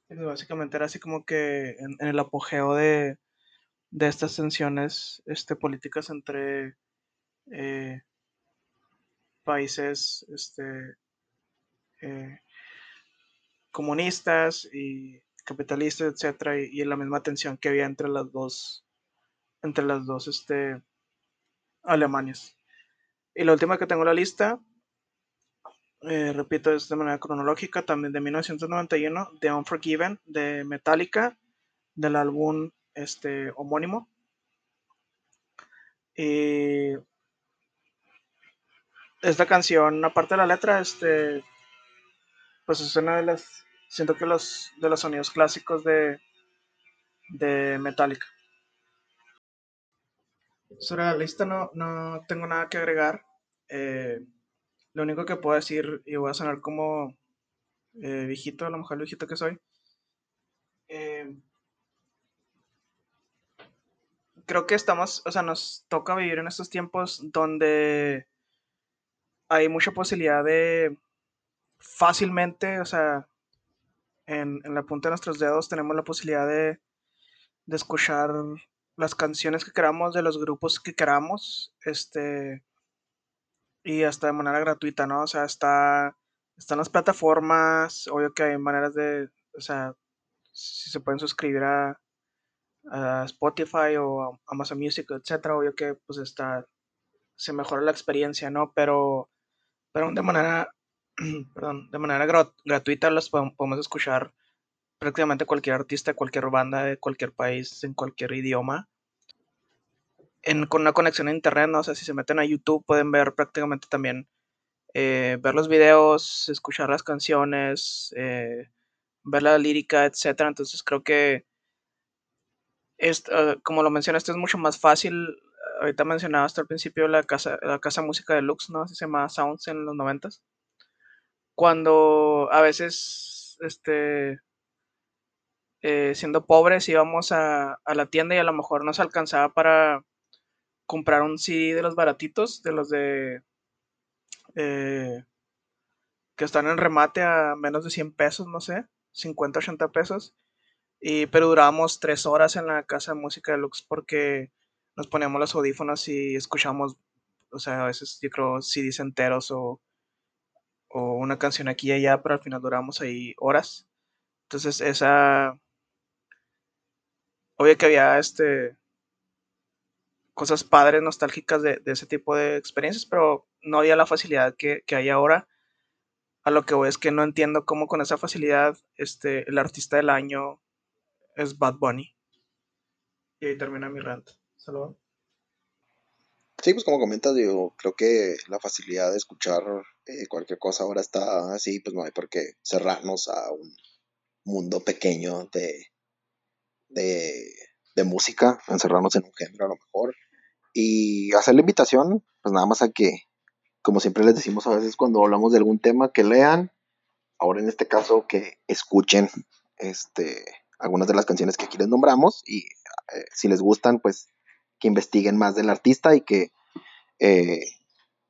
básicamente era así como que en, el apogeo de, de, estas tensiones este, políticas entre eh, países este, eh, comunistas y capitalistas, etcétera, y, la misma tensión que había entre las dos, entre las dos, este, Alemanias. Y la última que tengo en la lista, eh, repito, es de manera cronológica, también de 1991, The Unforgiven, de Metallica, del álbum este, homónimo. Y esta canción, aparte de la letra, este, pues es una de las, siento que los, de los sonidos clásicos de, de Metallica. Sobre la lista no, no tengo nada que agregar. Eh, lo único que puedo decir, y voy a sonar como eh, viejito, a lo mejor viejito que soy. Eh, creo que estamos, o sea, nos toca vivir en estos tiempos donde hay mucha posibilidad de fácilmente, o sea, en, la punta de nuestros dedos tenemos la posibilidad de, de escuchar las canciones que queramos de los grupos que queramos, este, y hasta de manera gratuita, ¿no? O sea, está, están las plataformas, obvio que hay maneras de, o sea, si se pueden suscribir a, a Spotify o a Amazon Music, etcétera, obvio que pues está, se mejora la experiencia, ¿no? Pero, pero de manera, perdón, de manera gratuita las podemos escuchar prácticamente cualquier artista, cualquier banda de cualquier país, en cualquier idioma. Con una conexión a internet, ¿no? O sea, si se meten a YouTube pueden ver prácticamente también, eh, ver los videos, escuchar las canciones, eh, ver la lírica, etcétera. Entonces creo que, como lo mencionaste, es mucho más fácil. Ahorita mencionaba hasta el principio la casa, la casa música deluxe, ¿no? Así se llama Sounds en los noventas. Cuando a veces, este, eh, siendo pobres íbamos a, a, la tienda y a lo mejor nos alcanzaba para comprar un CD de los baratitos, de los de... Eh, que están en remate a menos de 100 pesos, no sé, 50, 80 pesos. Y, pero durábamos tres horas en la casa de música deluxe porque nos poníamos los audífonos y escuchamos, o sea, a veces yo creo CDs enteros o, o una canción aquí y allá, pero al final duramos ahí horas. Entonces esa, obvio que había este cosas padres, nostálgicas de, ese tipo de experiencias, pero no había la facilidad que, hay ahora. A lo que voy es que no entiendo cómo con esa facilidad este, el artista del año es Bad Bunny. Y ahí termina mi rant. Saludos. Sí, pues como comentas, yo creo que la facilidad de escuchar eh, cualquier cosa ahora está así, pues no hay por qué cerrarnos a un mundo pequeño de, de, música, encerrarnos en un género a lo mejor. Y hacer la invitación, pues nada más a que, como siempre les decimos a veces cuando hablamos de algún tema, que lean, ahora en este caso que escuchen este, algunas de las canciones que aquí les nombramos y eh, si les gustan, pues que investiguen más del artista y que eh,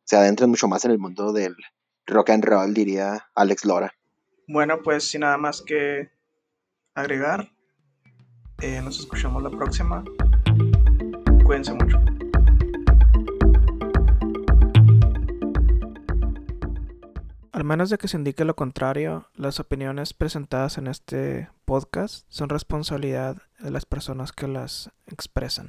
se adentren mucho más en el mundo del rock and roll, diría Alex Lora. Bueno, pues sin nada más que agregar, eh, nos escuchamos la próxima. Cuídense mucho. Al menos de que se indique lo contrario, las opiniones presentadas en este podcast son responsabilidad de las personas que las expresan.